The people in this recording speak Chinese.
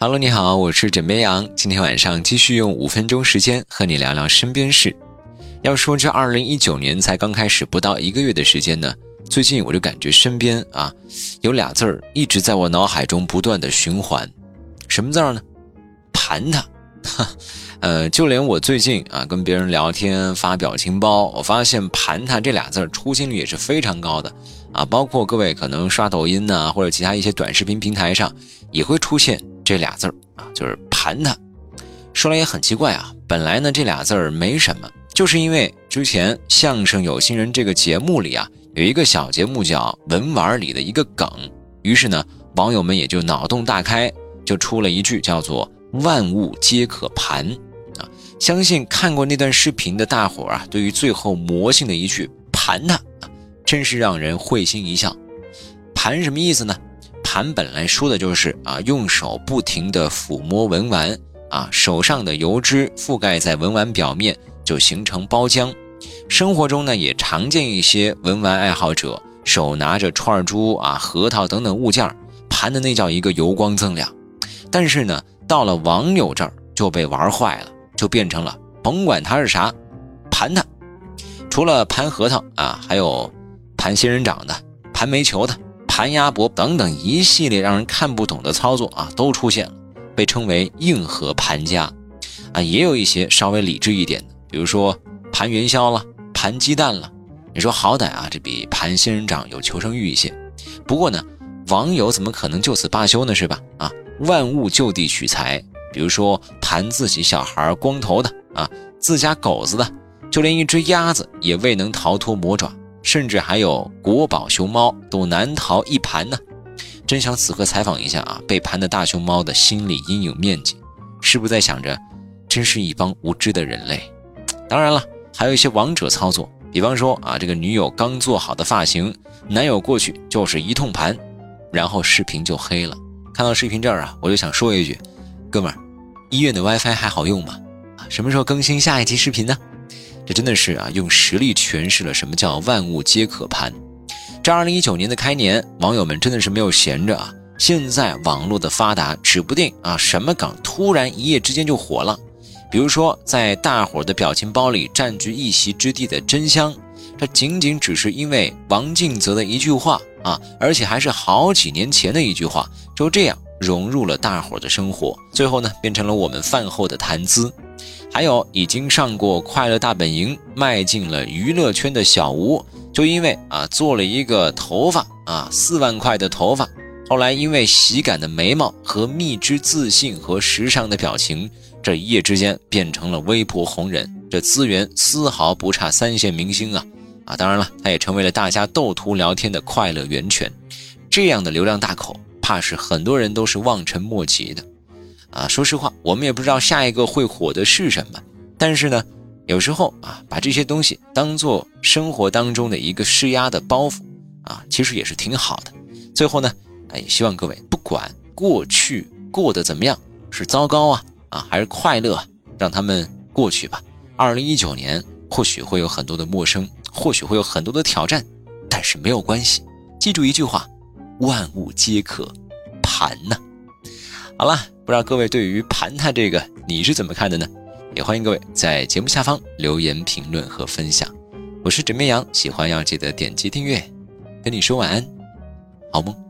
Hello，你好，我是枕边羊。今天晚上继续用五分钟时间和你聊聊身边事。要说这二零一九年才刚开始不到一个月的时间呢，最近我就感觉身边啊有俩字儿一直在我脑海中不断的循环，什么字儿呢？盘它。哈，呃，就连我最近啊跟别人聊天发表情包，我发现盘它这俩字儿出现率也是非常高的啊。包括各位可能刷抖音呢，或者其他一些短视频平台上也会出现。这俩字儿啊，就是盘它。说来也很奇怪啊，本来呢这俩字儿没什么，就是因为之前《相声有心人》这个节目里啊，有一个小节目叫“文玩”里的一个梗，于是呢网友们也就脑洞大开，就出了一句叫做“万物皆可盘”啊。相信看过那段视频的大伙儿啊，对于最后魔性的一句“盘它”啊，真是让人会心一笑。盘什么意思呢？盘本来说的就是啊，用手不停地抚摸文玩啊，手上的油脂覆盖在文玩表面，就形成包浆。生活中呢，也常见一些文玩爱好者手拿着串珠啊、核桃等等物件，盘的那叫一个油光锃亮。但是呢，到了网友这儿就被玩坏了，就变成了甭管它是啥，盘它。除了盘核桃啊，还有盘仙人掌的，盘煤球的。盘鸭脖等等一系列让人看不懂的操作啊，都出现了，被称为硬核盘家啊，也有一些稍微理智一点的，比如说盘元宵了，盘鸡蛋了。你说好歹啊，这比盘仙人掌有求生欲一些。不过呢，网友怎么可能就此罢休呢？是吧？啊，万物就地取材，比如说盘自己小孩光头的啊，自家狗子的，就连一只鸭子也未能逃脱魔爪。甚至还有国宝熊猫都难逃一盘呢，真想此刻采访一下啊，被盘的大熊猫的心理阴影面积，是不是在想着，真是一帮无知的人类？当然了，还有一些王者操作，比方说啊，这个女友刚做好的发型，男友过去就是一通盘，然后视频就黑了。看到视频这儿啊，我就想说一句，哥们儿，医院的 WiFi 还好用吗？什么时候更新下一期视频呢？这真的是啊，用实力诠释了什么叫万物皆可盘。这二零一九年的开年，网友们真的是没有闲着啊。现在网络的发达，指不定啊什么梗突然一夜之间就火了。比如说，在大伙的表情包里占据一席之地的真香，这仅仅只是因为王静泽的一句话啊，而且还是好几年前的一句话，就这样融入了大伙的生活，最后呢，变成了我们饭后的谈资。还有已经上过《快乐大本营》，迈进了娱乐圈的小吴，就因为啊做了一个头发啊四万块的头发，后来因为喜感的眉毛和蜜汁自信和时尚的表情，这一夜之间变成了微博红人，这资源丝毫不差三线明星啊啊！当然了，他也成为了大家斗图聊天的快乐源泉，这样的流量大口，怕是很多人都是望尘莫及的。啊，说实话，我们也不知道下一个会火的是什么。但是呢，有时候啊，把这些东西当做生活当中的一个施压的包袱啊，其实也是挺好的。最后呢，也希望各位不管过去过得怎么样，是糟糕啊啊，还是快乐，让他们过去吧。二零一九年或许会有很多的陌生，或许会有很多的挑战，但是没有关系。记住一句话：万物皆可盘呢。好了。不知道各位对于盘它这个你是怎么看的呢？也欢迎各位在节目下方留言评论和分享。我是枕边羊，喜欢要记得点击订阅。跟你说晚安，好梦。